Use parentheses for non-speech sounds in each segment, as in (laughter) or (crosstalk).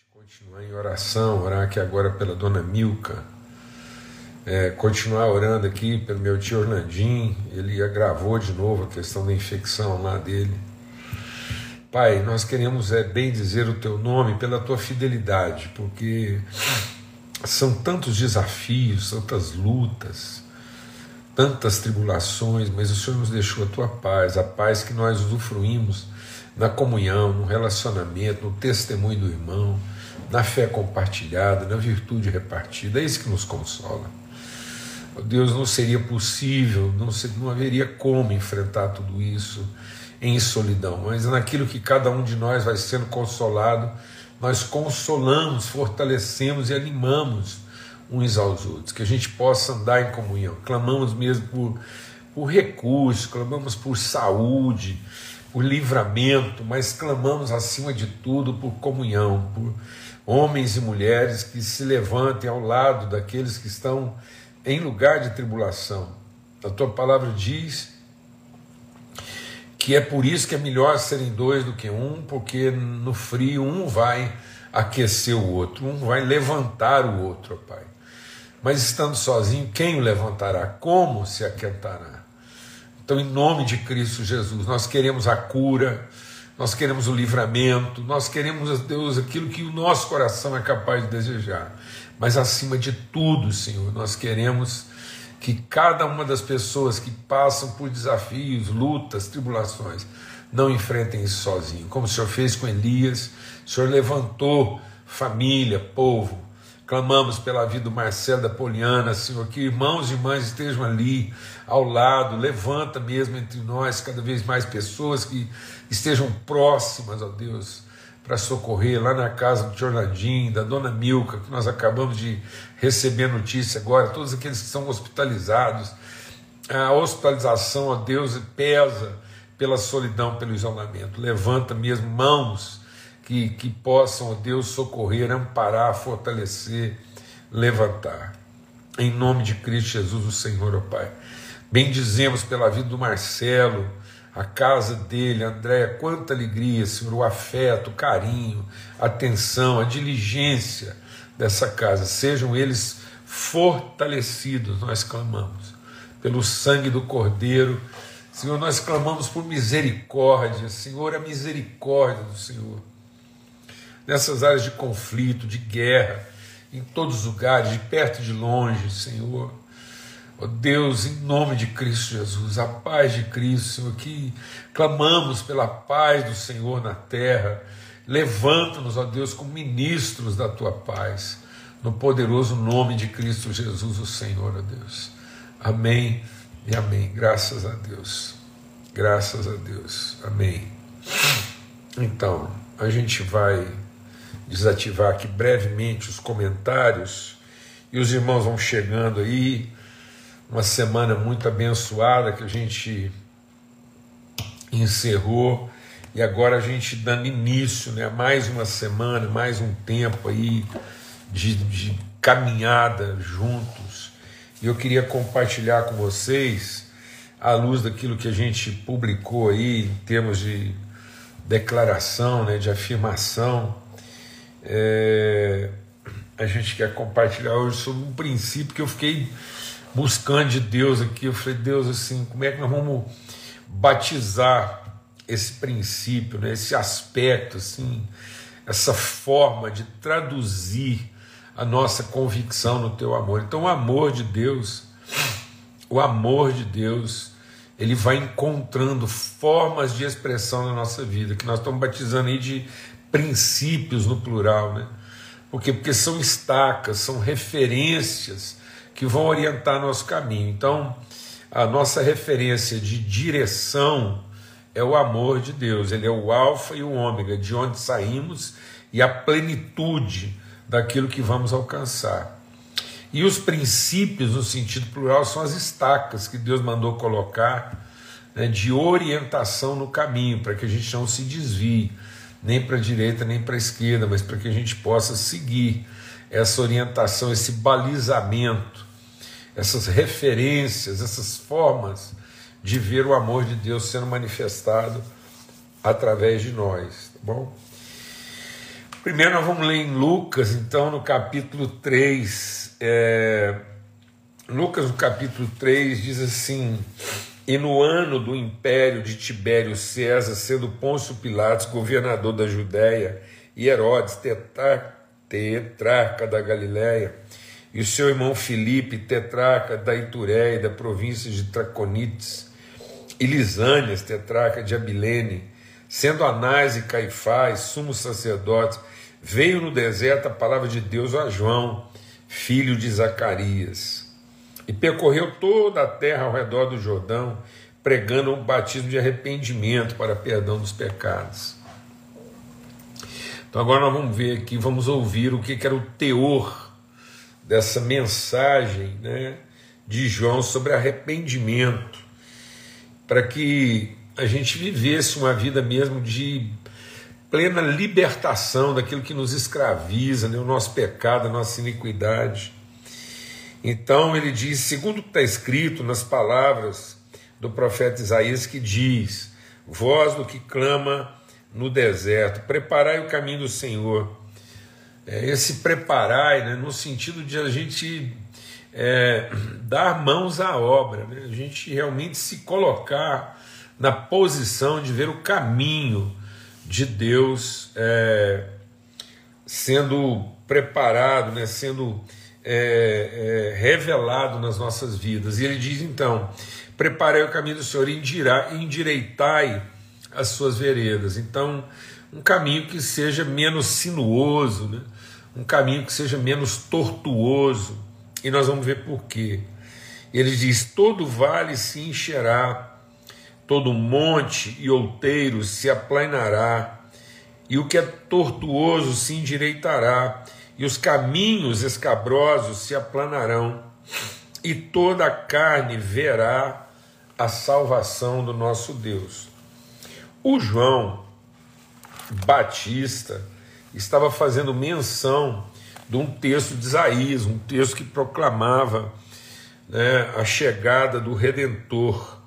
gente continuar em oração, orar aqui agora pela dona Milka, é, continuar orando aqui pelo meu tio Orlandim, ele agravou de novo a questão da infecção lá dele. Pai, nós queremos é, bem dizer o teu nome pela tua fidelidade, porque são tantos desafios, tantas lutas, tantas tribulações, mas o Senhor nos deixou a tua paz, a paz que nós usufruímos na comunhão, no relacionamento, no testemunho do irmão, na fé compartilhada, na virtude repartida. É isso que nos consola. Deus, não seria possível, não, ser, não haveria como enfrentar tudo isso em solidão, mas naquilo que cada um de nós vai sendo consolado, nós consolamos, fortalecemos e animamos uns aos outros, que a gente possa andar em comunhão. Clamamos mesmo por, por recursos, clamamos por saúde, por livramento, mas clamamos acima de tudo por comunhão, por homens e mulheres que se levantem ao lado daqueles que estão em lugar de tribulação. A tua palavra diz que é por isso que é melhor serem dois do que um, porque no frio um vai aquecer o outro, um vai levantar o outro, Pai. Mas estando sozinho, quem o levantará? Como se aquentará? Então, em nome de Cristo Jesus, nós queremos a cura, nós queremos o livramento, nós queremos, Deus, aquilo que o nosso coração é capaz de desejar. Mas, acima de tudo, Senhor, nós queremos que cada uma das pessoas que passam por desafios, lutas, tribulações, não enfrentem isso sozinho. Como o Senhor fez com Elias, o Senhor levantou família, povo, Clamamos pela vida do Marcelo da Poliana, Senhor, que irmãos e irmãs estejam ali ao lado, levanta mesmo entre nós cada vez mais pessoas que estejam próximas, ó Deus, para socorrer lá na casa do Jornadinho, da dona Milka, que nós acabamos de receber notícia agora, todos aqueles que são hospitalizados. A hospitalização, ó Deus, pesa pela solidão, pelo isolamento. Levanta mesmo mãos que, que possam, ó Deus, socorrer, amparar, fortalecer, levantar. Em nome de Cristo Jesus, o Senhor, ó Pai. Bendizemos pela vida do Marcelo, a casa dele, André, quanta alegria, Senhor, o afeto, o carinho, a atenção, a diligência dessa casa. Sejam eles fortalecidos, nós clamamos, pelo sangue do Cordeiro. Senhor, nós clamamos por misericórdia, Senhor, a misericórdia do Senhor nessas áreas de conflito, de guerra, em todos os lugares, de perto e de longe, Senhor. Ó oh Deus, em nome de Cristo Jesus, a paz de Cristo, Senhor, que clamamos pela paz do Senhor na terra. Levanta-nos, ó Deus, como ministros da tua paz, no poderoso nome de Cristo Jesus, o Senhor, ó Deus. Amém e amém. Graças a Deus. Graças a Deus. Amém. Então, a gente vai desativar aqui brevemente os comentários e os irmãos vão chegando aí. Uma semana muito abençoada que a gente encerrou e agora a gente dando início, né? Mais uma semana, mais um tempo aí de, de caminhada juntos. E eu queria compartilhar com vocês, à luz daquilo que a gente publicou aí em termos de declaração, né, de afirmação, é, a gente quer compartilhar hoje sobre um princípio que eu fiquei buscando de Deus aqui. Eu falei, Deus, assim, como é que nós vamos batizar esse princípio, né, esse aspecto, assim, essa forma de traduzir a nossa convicção no teu amor. Então, o amor de Deus, o amor de Deus, ele vai encontrando formas de expressão na nossa vida, que nós estamos batizando aí de princípios no plural, né? Porque, porque são estacas, são referências que vão orientar nosso caminho. Então, a nossa referência de direção é o amor de Deus, ele é o Alfa e o Ômega, de onde saímos e a plenitude daquilo que vamos alcançar. E os princípios, no sentido plural, são as estacas que Deus mandou colocar né, de orientação no caminho, para que a gente não se desvie nem para a direita nem para a esquerda, mas para que a gente possa seguir essa orientação, esse balizamento, essas referências, essas formas de ver o amor de Deus sendo manifestado através de nós, tá bom? Primeiro nós vamos ler em Lucas, então, no capítulo 3. É... Lucas, no capítulo 3, diz assim: E no ano do império de Tibério César, sendo Pôncio Pilatos governador da Judéia, e Herodes, tetrarca da Galiléia, e o seu irmão Filipe, tetrarca da Itureia, da província de Traconites, e Lisânias, tetrarca de Abilene, sendo Anás e Caifás, sumos sacerdotes, veio no deserto a palavra de Deus a João, filho de Zacarias, e percorreu toda a terra ao redor do Jordão, pregando um batismo de arrependimento para perdão dos pecados. Então agora nós vamos ver aqui, vamos ouvir o que era o teor dessa mensagem né, de João sobre arrependimento, para que a gente vivesse uma vida mesmo de plena libertação daquilo que nos escraviza, né, o nosso pecado, a nossa iniquidade. Então ele diz, segundo o que está escrito nas palavras do profeta Isaías, que diz: Voz do que clama no deserto, preparai o caminho do Senhor. É, esse preparai, né, no sentido de a gente é, (clears throat) dar mãos à obra, né, a gente realmente se colocar na posição de ver o caminho de Deus é, sendo preparado, né, sendo é, é, revelado nas nossas vidas. E ele diz então: preparei o caminho do Senhor e endireitai as suas veredas. Então, um caminho que seja menos sinuoso, né? um caminho que seja menos tortuoso. E nós vamos ver por quê. Ele diz: todo vale se encherá, todo monte e outeiro se aplanará, e o que é tortuoso se endireitará, e os caminhos escabrosos se aplanarão, e toda a carne verá a salvação do nosso Deus. O João Batista estava fazendo menção de um texto de Isaías, um texto que proclamava né, a chegada do Redentor.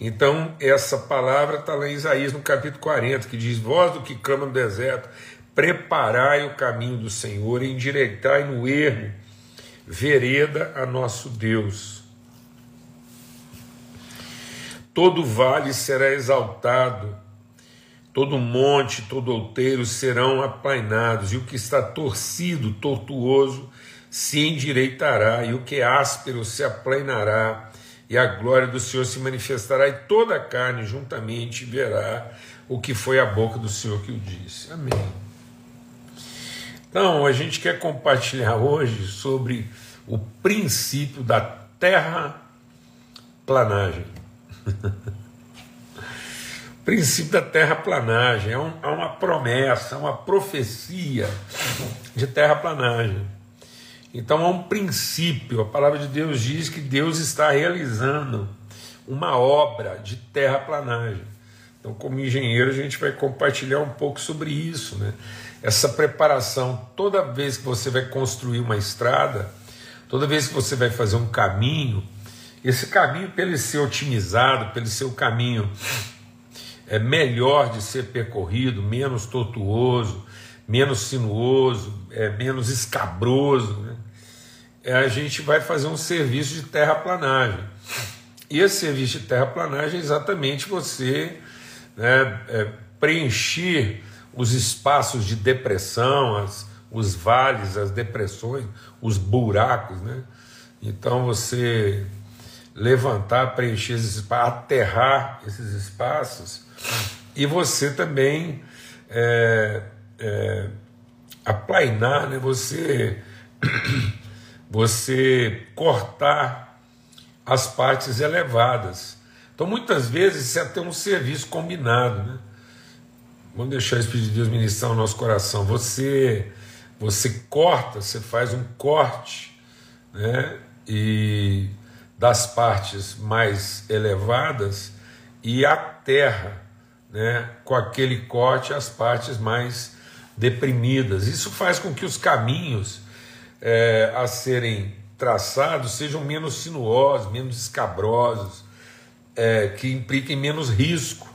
Então, essa palavra está lá em Isaías, no capítulo 40, que diz: Voz do que clama no deserto, preparai o caminho do Senhor, endireitai no erro, vereda a nosso Deus. Todo vale será exaltado, todo monte, todo outeiro serão aplainados, e o que está torcido, tortuoso, se endireitará, e o que é áspero se aplanará, e a glória do Senhor se manifestará, e toda a carne juntamente verá o que foi a boca do Senhor que o disse. Amém. Então, a gente quer compartilhar hoje sobre o princípio da terra planagem. o (laughs) princípio da terraplanagem, é, um, é uma promessa, é uma profecia de terraplanagem. Então é um princípio, a palavra de Deus diz que Deus está realizando uma obra de terraplanagem. Então, como engenheiro, a gente vai compartilhar um pouco sobre isso, né? Essa preparação, toda vez que você vai construir uma estrada, toda vez que você vai fazer um caminho, esse caminho, para ele ser otimizado, para ele ser o caminho é, melhor de ser percorrido, menos tortuoso, menos sinuoso, é, menos escabroso, né? é, a gente vai fazer um serviço de terraplanagem. E esse serviço de terraplanagem é exatamente você né, é, preencher os espaços de depressão, as, os vales, as depressões, os buracos. Né? Então você levantar, preencher esses espaços, aterrar esses espaços, e você também é, é, aplainar, né? você, (clears throat) você cortar as partes elevadas. Então, muitas vezes, isso é até um serviço combinado. Né? Vamos deixar o Espírito de Deus ministrar o nosso coração. Você, você corta, você faz um corte, né? e das partes mais elevadas e a terra, né, com aquele corte as partes mais deprimidas. Isso faz com que os caminhos é, a serem traçados sejam menos sinuosos, menos escabrosos, é, que impliquem menos risco.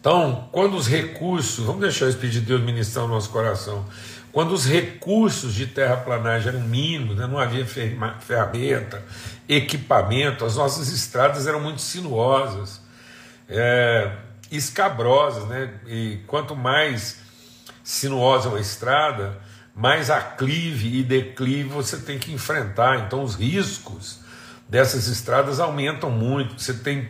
Então, quando os recursos, vamos deixar o Espírito de Deus ministrar no nosso coração, quando os recursos de terraplanagem eram mínimos, né, não havia ferramenta, equipamento, as nossas estradas eram muito sinuosas, é, escabrosas, né? E quanto mais sinuosa uma estrada, mais aclive e declive você tem que enfrentar. Então, os riscos dessas estradas aumentam muito. Você tem,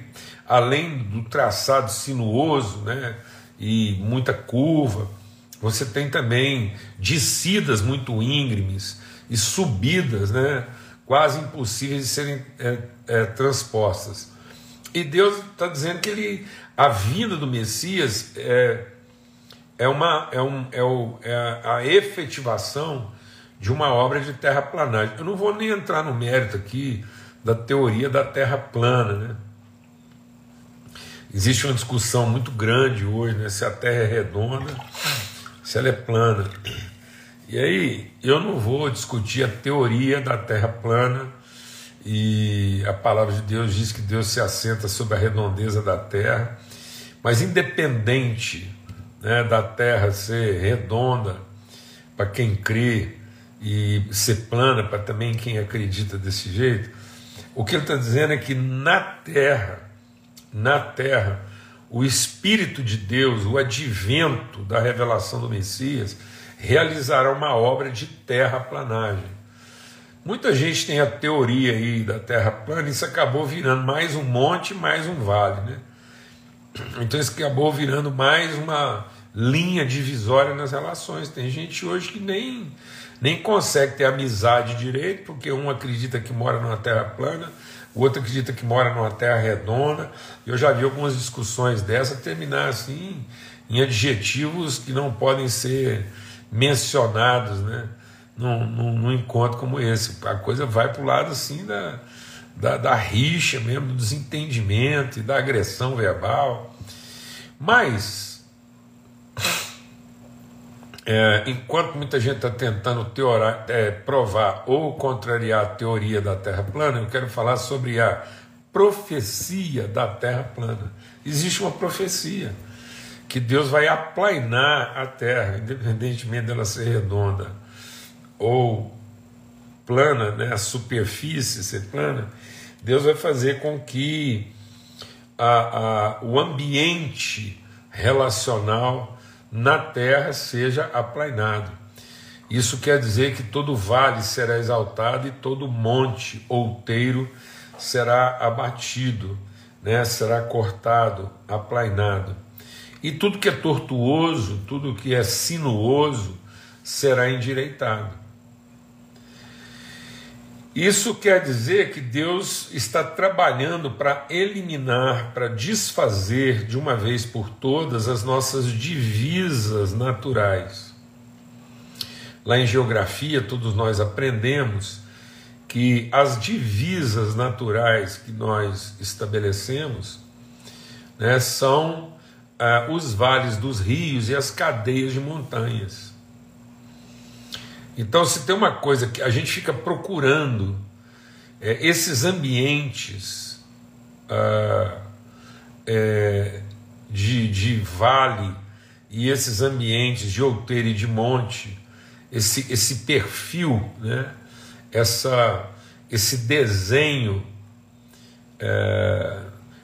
além do traçado sinuoso, né? E muita curva, você tem também descidas muito íngremes e subidas, né? Quase impossíveis de serem é, é, transpostas. E Deus está dizendo que ele, a vinda do Messias é, é, uma, é, um, é, o, é a efetivação de uma obra de terraplanagem. Eu não vou nem entrar no mérito aqui da teoria da terra plana. Né? Existe uma discussão muito grande hoje né, se a terra é redonda, se ela é plana. E aí eu não vou discutir a teoria da terra plana e a palavra de Deus diz que Deus se assenta sobre a redondeza da terra, mas independente né, da terra ser redonda para quem crê e ser plana para também quem acredita desse jeito, o que ele está dizendo é que na terra, na terra, o Espírito de Deus, o advento da revelação do Messias, realizará uma obra de terraplanagem. Muita gente tem a teoria aí da Terra plana, isso acabou virando mais um monte, mais um vale, né? Então isso acabou virando mais uma linha divisória nas relações. Tem gente hoje que nem, nem consegue ter amizade direito, porque um acredita que mora numa terra plana, o outro acredita que mora numa terra redonda. Eu já vi algumas discussões dessa terminar assim em adjetivos que não podem ser mencionados, né? num, num, num encontro como esse. A coisa vai para o lado assim da, da, da, rixa mesmo, do desentendimento e da agressão verbal. Mas, é, enquanto muita gente está tentando teorar, é, provar ou contrariar a teoria da Terra plana, eu quero falar sobre a profecia da Terra plana. Existe uma profecia que Deus vai aplainar a Terra, independentemente dela ser redonda ou plana, né, a superfície ser plana, Deus vai fazer com que a, a, o ambiente relacional na terra seja aplainado. Isso quer dizer que todo vale será exaltado e todo monte outeiro será abatido, né, será cortado, aplainado. E tudo que é tortuoso, tudo que é sinuoso, será endireitado. Isso quer dizer que Deus está trabalhando para eliminar, para desfazer de uma vez por todas as nossas divisas naturais. Lá em geografia, todos nós aprendemos que as divisas naturais que nós estabelecemos né, são ah, os vales dos rios e as cadeias de montanhas. Então, se tem uma coisa que a gente fica procurando, é, esses ambientes ah, é, de, de vale e esses ambientes de outeiro e de monte, esse, esse perfil, né? Essa, esse desenho é,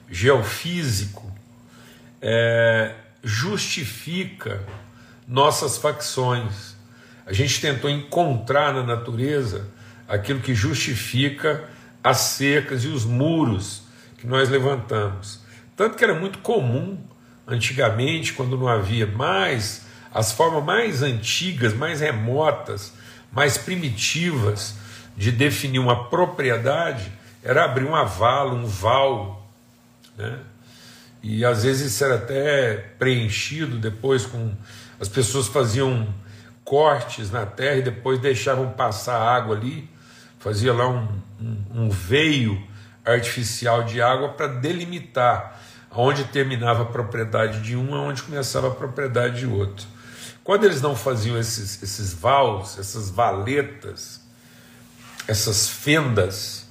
geofísico é, justifica nossas facções a gente tentou encontrar na natureza aquilo que justifica as cercas e os muros que nós levantamos. Tanto que era muito comum antigamente, quando não havia mais, as formas mais antigas, mais remotas, mais primitivas de definir uma propriedade era abrir um avalo, um val, né? E às vezes isso era até preenchido depois com as pessoas faziam cortes na terra e depois deixavam passar água ali, fazia lá um, um, um veio artificial de água para delimitar onde terminava a propriedade de um, aonde começava a propriedade de outro. Quando eles não faziam esses, esses vals, essas valetas, essas fendas,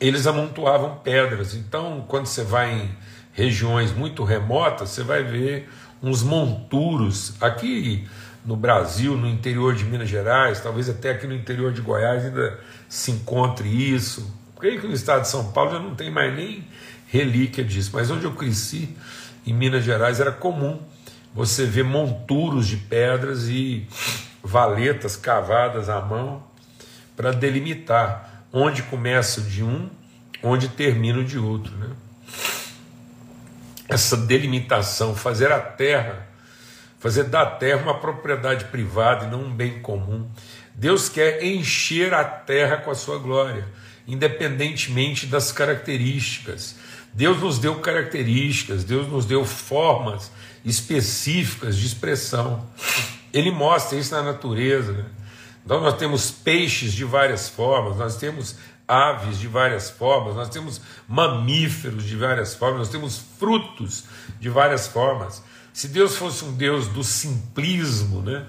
eles amontoavam pedras. Então, quando você vai em regiões muito remotas, você vai ver uns monturos aqui no Brasil, no interior de Minas Gerais, talvez até aqui no interior de Goiás ainda se encontre isso. Creio que no estado de São Paulo já não tem mais nem relíquia disso, mas onde eu cresci, em Minas Gerais, era comum você ver monturos de pedras e valetas cavadas à mão para delimitar onde começa de um, onde termina de outro. Né? Essa delimitação, fazer a terra, fazer da terra uma propriedade privada e não um bem comum. Deus quer encher a terra com a sua glória, independentemente das características. Deus nos deu características, Deus nos deu formas específicas de expressão. Ele mostra isso na natureza. Né? Então, nós temos peixes de várias formas, nós temos aves de várias formas, nós temos mamíferos de várias formas, nós temos frutos de várias formas. Se Deus fosse um Deus do simplismo, né?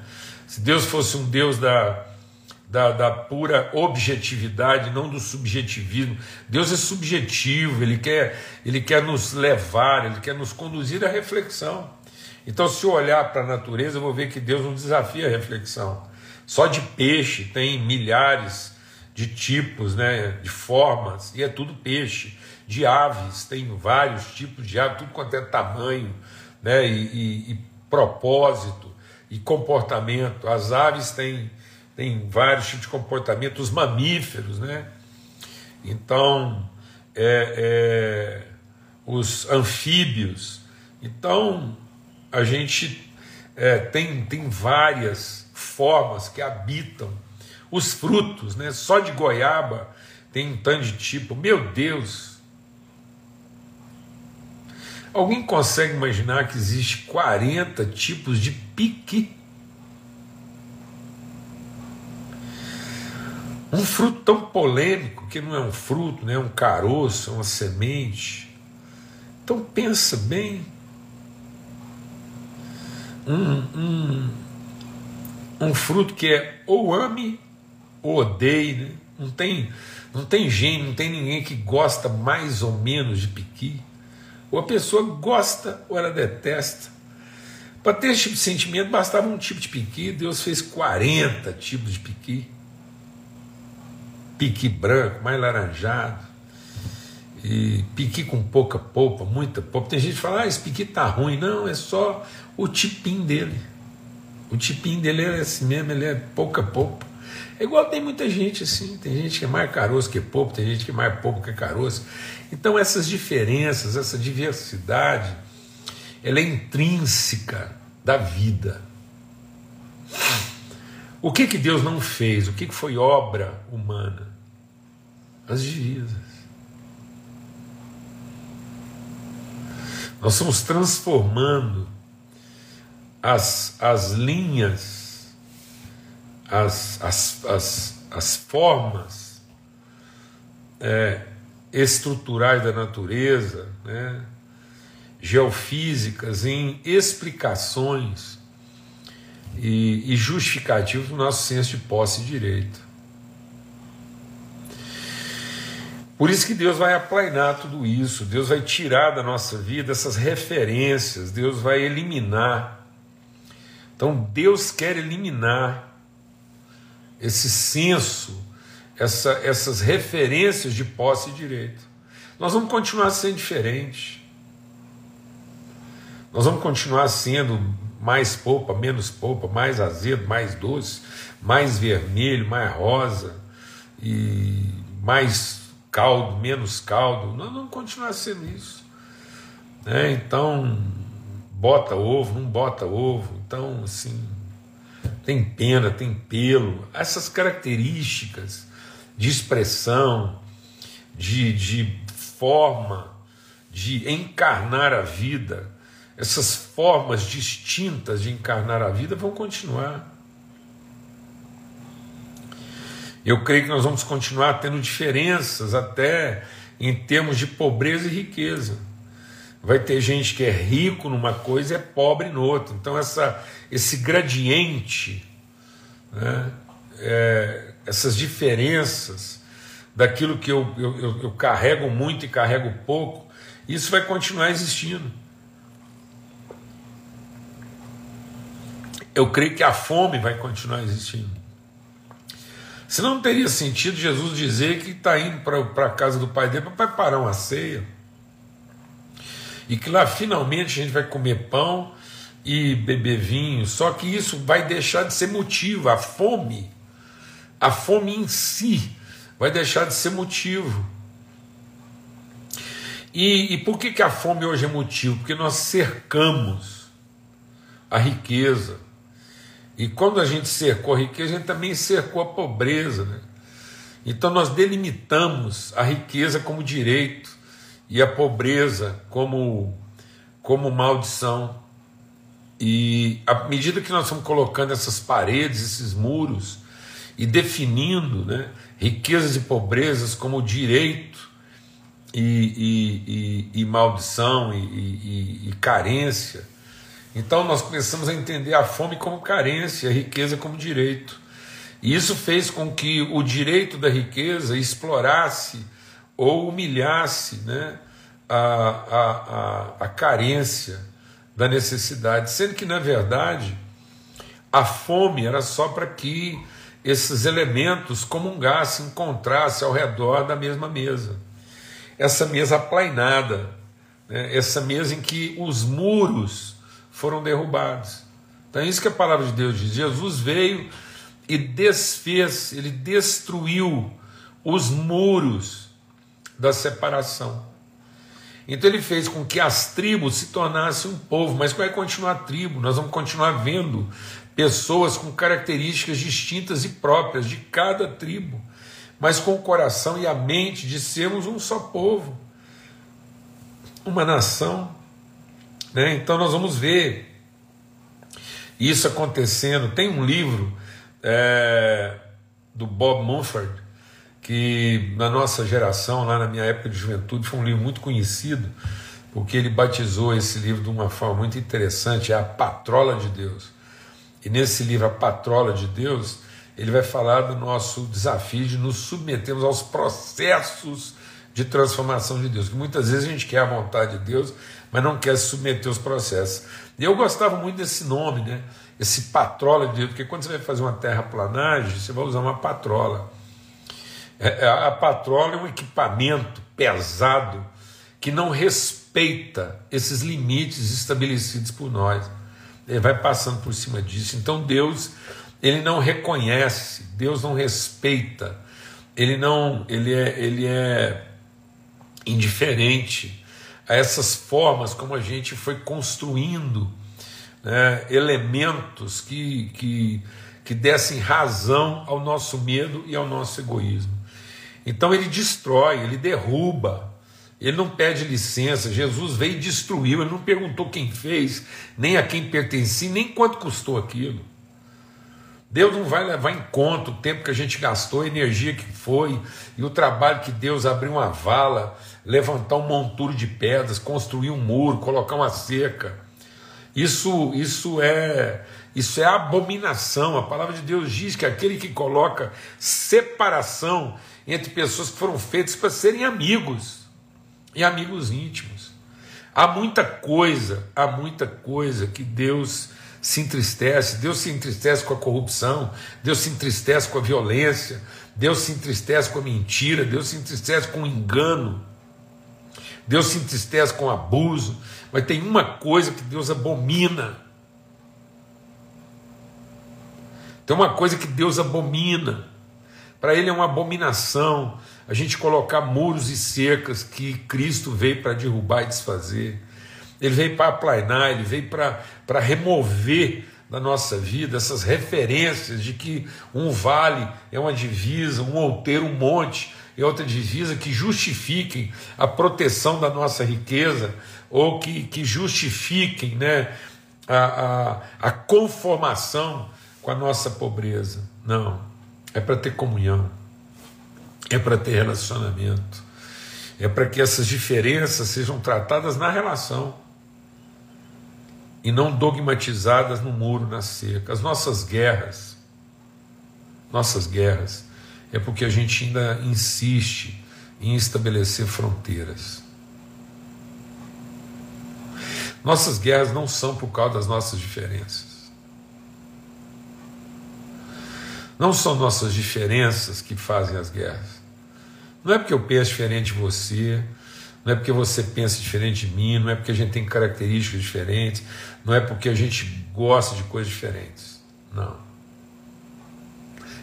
se Deus fosse um Deus da, da, da, pura objetividade, não do subjetivismo. Deus é subjetivo, ele quer, ele quer nos levar, ele quer nos conduzir à reflexão. Então, se eu olhar para a natureza, eu vou ver que Deus não desafia a reflexão. Só de peixe tem milhares de tipos, né, de formas, e é tudo peixe. De aves, tem vários tipos de aves, tudo quanto é tamanho, né, e, e, e propósito, e comportamento. As aves têm, têm vários tipos de comportamento, os mamíferos, né? Então, é, é, os anfíbios. Então, a gente é, tem, tem várias formas que habitam os frutos, né? Só de goiaba tem um tanto de tipo. Meu Deus! Alguém consegue imaginar que existe 40 tipos de pique? Um fruto tão polêmico que não é um fruto, né? é um caroço, é uma semente. Então pensa bem um, um, um fruto que é ou ame ou odeie, né? não tem não tem gente, não tem ninguém que gosta mais ou menos de piqui. Ou a pessoa gosta ou ela detesta. Para ter esse tipo de sentimento bastava um tipo de piqui, Deus fez 40 tipos de piqui. Piqui branco, mais laranjado, e piqui com pouca polpa, muita polpa. Tem gente que fala, ah, esse piqui tá ruim. Não, é só o tipim dele. O tipim dele é assim mesmo, ele é pouca polpa. É igual tem muita gente assim, tem gente que é mais caroço que polpa, tem gente que é mais polpa que caroço. Então essas diferenças, essa diversidade, ela é intrínseca da vida. O que que Deus não fez? O que que foi obra humana? As divisas. Nós estamos transformando as, as linhas, as, as, as, as formas é, estruturais da natureza, né, geofísicas, em explicações e, e justificativos do nosso senso de posse e direito. Por isso que Deus vai aplainar tudo isso, Deus vai tirar da nossa vida essas referências, Deus vai eliminar. Então Deus quer eliminar esse senso, essa, essas referências de posse e direito. Nós vamos continuar sendo diferentes. Nós vamos continuar sendo mais polpa, menos polpa, mais azedo, mais doce, mais vermelho, mais rosa e mais caldo, menos caldo. Nós vamos continuar sendo isso. Né? Então, bota ovo, não bota ovo. Então, assim, tem pena, tem pelo. Essas características de expressão, de, de forma de encarnar a vida, essas formas distintas de encarnar a vida vão continuar. Eu creio que nós vamos continuar tendo diferenças até em termos de pobreza e riqueza. Vai ter gente que é rico numa coisa e é pobre no outro. Então, essa, esse gradiente, né, é, essas diferenças daquilo que eu, eu, eu carrego muito e carrego pouco, isso vai continuar existindo. Eu creio que a fome vai continuar existindo. Senão não teria sentido Jesus dizer que está indo para a casa do pai dele para preparar uma ceia. E que lá finalmente a gente vai comer pão e beber vinho. Só que isso vai deixar de ser motivo. A fome, a fome em si, vai deixar de ser motivo. E, e por que, que a fome hoje é motivo? Porque nós cercamos a riqueza. E quando a gente cercou a riqueza, a gente também cercou a pobreza. Né? Então nós delimitamos a riqueza como direito e a pobreza como, como maldição. E à medida que nós vamos colocando essas paredes, esses muros, e definindo né, riquezas e pobrezas como direito e, e, e, e maldição e, carência. Então nós começamos a entender a fome como carência, a riqueza como direito. E isso fez com que o direito da riqueza explorasse ou humilhasse né, a, a, a, a carência da necessidade, sendo que, na verdade, a fome era só para que esses elementos comungassem, encontrassem ao redor da mesma mesa essa mesa aplainada, né? essa mesa em que os muros foram derrubados. Então é isso que a palavra de Deus diz. Jesus veio e desfez, ele destruiu os muros da separação. Então ele fez com que as tribos se tornassem um povo, mas vai continuar a tribo, nós vamos continuar vendo pessoas com características distintas e próprias de cada tribo mas com o coração e a mente de sermos um só povo, uma nação. Né? Então nós vamos ver isso acontecendo. Tem um livro é, do Bob Mumford, que na nossa geração, lá na minha época de juventude, foi um livro muito conhecido, porque ele batizou esse livro de uma forma muito interessante, é a Patrola de Deus. E nesse livro, A Patrola de Deus, ele vai falar do nosso desafio de nos submetermos aos processos de transformação de Deus. Que muitas vezes a gente quer a vontade de Deus, mas não quer se submeter aos processos. E eu gostava muito desse nome, né? Esse patrola de Deus, porque quando você vai fazer uma terraplanagem, você vai usar uma patrola. É, é, a patrola é um equipamento pesado que não respeita esses limites estabelecidos por nós. Ele vai passando por cima disso. Então Deus ele não reconhece, Deus não respeita, ele não, ele é, ele é indiferente a essas formas como a gente foi construindo né, elementos que, que, que dessem razão ao nosso medo e ao nosso egoísmo. Então ele destrói, ele derruba, ele não pede licença. Jesus veio e destruiu, ele não perguntou quem fez, nem a quem pertencia, nem quanto custou aquilo. Deus não vai levar em conta o tempo que a gente gastou, a energia que foi, e o trabalho que Deus abriu uma vala, levantar um monturo de pedras, construir um muro, colocar uma cerca. Isso, isso é isso é abominação. A palavra de Deus diz que aquele que coloca separação entre pessoas que foram feitas para serem amigos e amigos íntimos. Há muita coisa, há muita coisa que Deus se entristece, Deus se entristece com a corrupção, Deus se entristece com a violência, Deus se entristece com a mentira, Deus se entristece com o engano, Deus se entristece com o abuso, mas tem uma coisa que Deus abomina. Tem uma coisa que Deus abomina. Para Ele é uma abominação a gente colocar muros e cercas que Cristo veio para derrubar e desfazer. Ele veio para aplainar, ele veio para remover da nossa vida essas referências de que um vale é uma divisa, um outeiro, um monte é outra divisa que justifiquem a proteção da nossa riqueza ou que, que justifiquem né, a, a, a conformação com a nossa pobreza. Não, é para ter comunhão, é para ter relacionamento, é para que essas diferenças sejam tratadas na relação e não dogmatizadas no muro, na cerca. As nossas guerras, nossas guerras, é porque a gente ainda insiste em estabelecer fronteiras. Nossas guerras não são por causa das nossas diferenças. Não são nossas diferenças que fazem as guerras. Não é porque eu penso diferente de você, não é porque você pensa diferente de mim, não é porque a gente tem características diferentes, não é porque a gente gosta de coisas diferentes. Não.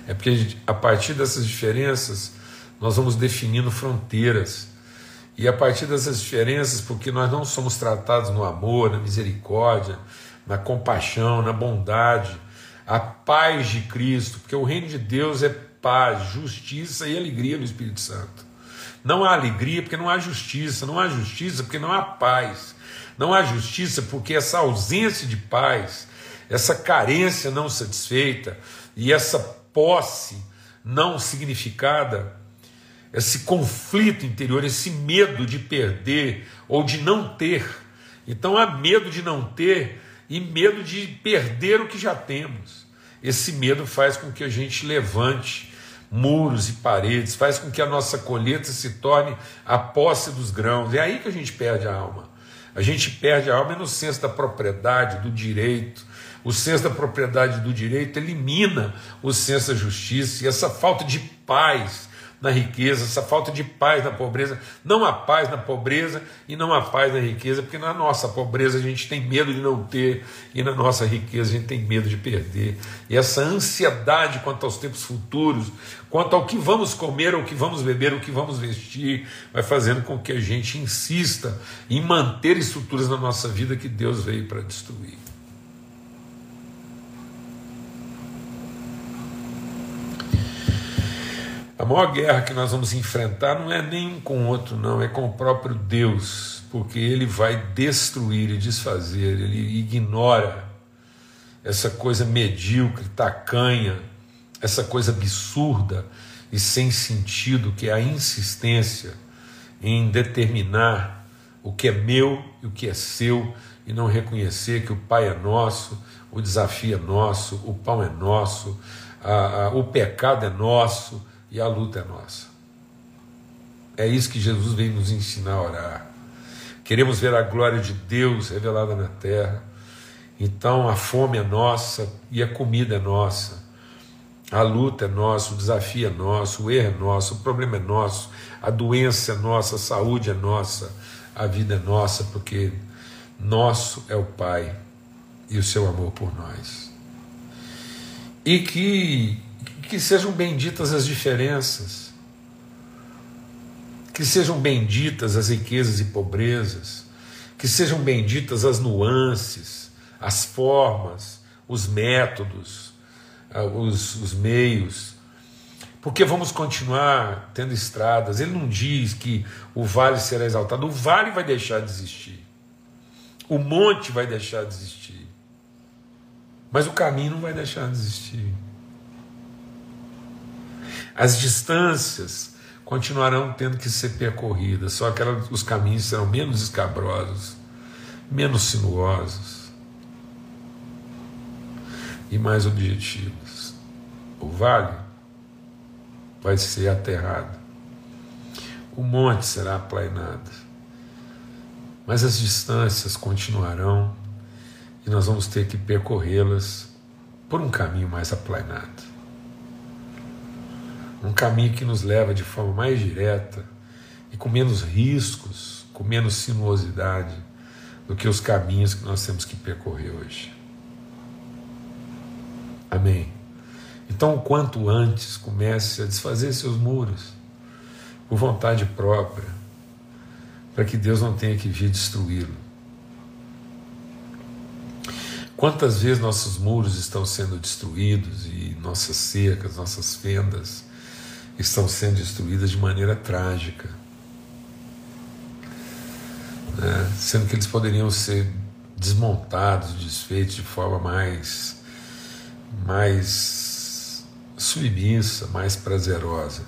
É porque a partir dessas diferenças nós vamos definindo fronteiras. E a partir dessas diferenças, porque nós não somos tratados no amor, na misericórdia, na compaixão, na bondade, a paz de Cristo, porque o reino de Deus é paz, justiça e alegria no Espírito Santo. Não há alegria porque não há justiça, não há justiça porque não há paz, não há justiça porque essa ausência de paz, essa carência não satisfeita e essa posse não significada, esse conflito interior, esse medo de perder ou de não ter. Então há medo de não ter e medo de perder o que já temos. Esse medo faz com que a gente levante muros e paredes, faz com que a nossa colheita se torne a posse dos grãos. É aí que a gente perde a alma. A gente perde a alma no senso da propriedade, do direito. O senso da propriedade do direito elimina o senso da justiça e essa falta de paz na riqueza, essa falta de paz na pobreza. Não há paz na pobreza e não há paz na riqueza, porque na nossa pobreza a gente tem medo de não ter e na nossa riqueza a gente tem medo de perder. E essa ansiedade quanto aos tempos futuros, quanto ao que vamos comer, o que vamos beber, o que vamos vestir, vai fazendo com que a gente insista em manter estruturas na nossa vida que Deus veio para destruir. A maior guerra que nós vamos enfrentar não é nem com outro, não, é com o próprio Deus, porque ele vai destruir e desfazer, ele ignora essa coisa medíocre, tacanha, essa coisa absurda e sem sentido que é a insistência em determinar o que é meu e o que é seu e não reconhecer que o Pai é nosso, o desafio é nosso, o pão é nosso, a, a, o pecado é nosso e a luta é nossa. É isso que Jesus veio nos ensinar a orar. Queremos ver a glória de Deus revelada na terra. Então a fome é nossa e a comida é nossa. A luta é nossa, o desafio é nosso, o erro é nosso, o problema é nosso, a doença é nossa, a saúde é nossa, a vida é nossa, porque nosso é o Pai e o seu amor por nós. E que que sejam benditas as diferenças, que sejam benditas as riquezas e pobrezas, que sejam benditas as nuances, as formas, os métodos, ah, os, os meios, porque vamos continuar tendo estradas. Ele não diz que o vale será exaltado, o vale vai deixar de existir, o monte vai deixar de existir, mas o caminho não vai deixar de existir. As distâncias continuarão tendo que ser percorridas, só que os caminhos serão menos escabrosos, menos sinuosos e mais objetivos. O vale vai ser aterrado, o monte será aplainado, mas as distâncias continuarão e nós vamos ter que percorrê-las por um caminho mais aplainado um caminho que nos leva de forma mais direta e com menos riscos, com menos sinuosidade do que os caminhos que nós temos que percorrer hoje. Amém. Então, quanto antes comece a desfazer seus muros por vontade própria, para que Deus não tenha que vir destruí-lo. Quantas vezes nossos muros estão sendo destruídos e nossas cercas, nossas fendas estão sendo destruídas de maneira trágica. Né? Sendo que eles poderiam ser desmontados, desfeitos de forma mais, mais submissa, mais prazerosa.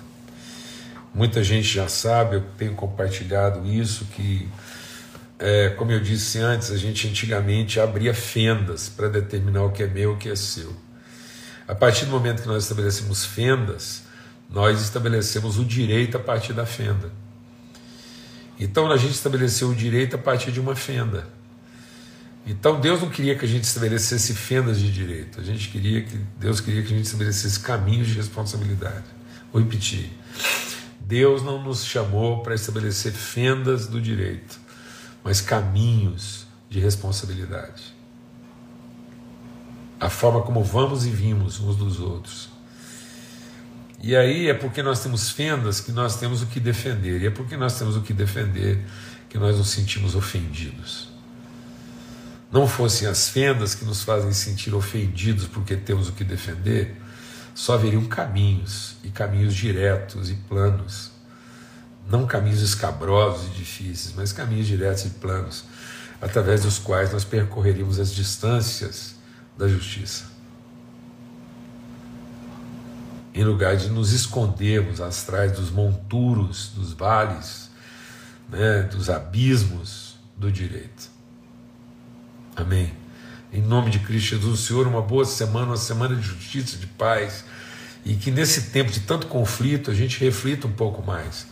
Muita gente já sabe, eu tenho compartilhado isso, que, é, como eu disse antes, a gente antigamente abria fendas para determinar o que é meu e o que é seu. A partir do momento que nós estabelecemos fendas, nós estabelecemos o direito a partir da fenda. Então a gente estabeleceu o direito a partir de uma fenda. Então Deus não queria que a gente estabelecesse fendas de direito. A gente queria que Deus queria que a gente estabelecesse caminhos de responsabilidade. Vou repetir. Deus não nos chamou para estabelecer fendas do direito, mas caminhos de responsabilidade. A forma como vamos e vimos uns dos outros. E aí é porque nós temos fendas que nós temos o que defender. E é porque nós temos o que defender que nós nos sentimos ofendidos. Não fossem as fendas que nos fazem sentir ofendidos porque temos o que defender, só haveriam caminhos, e caminhos diretos e planos. Não caminhos escabrosos e difíceis, mas caminhos diretos e planos, através dos quais nós percorreríamos as distâncias da justiça. Em lugar de nos escondermos atrás dos monturos, dos vales, né, dos abismos do direito. Amém. Em nome de Cristo Jesus, Senhor, uma boa semana, uma semana de justiça, de paz, e que nesse tempo de tanto conflito a gente reflita um pouco mais.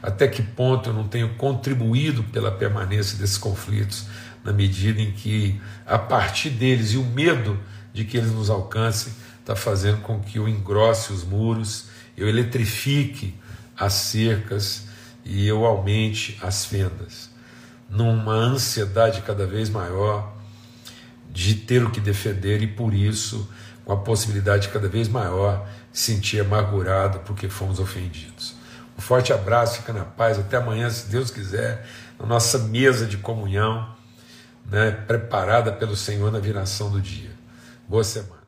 Até que ponto eu não tenho contribuído pela permanência desses conflitos, na medida em que, a partir deles e o medo de que eles nos alcancem, está fazendo com que eu engrosse os muros, eu eletrifique as cercas e eu aumente as fendas, numa ansiedade cada vez maior de ter o que defender e por isso com a possibilidade cada vez maior de sentir amargurado porque fomos ofendidos. Um forte abraço, fica na paz, até amanhã, se Deus quiser, na nossa mesa de comunhão, né, preparada pelo Senhor na viração do dia. Boa semana.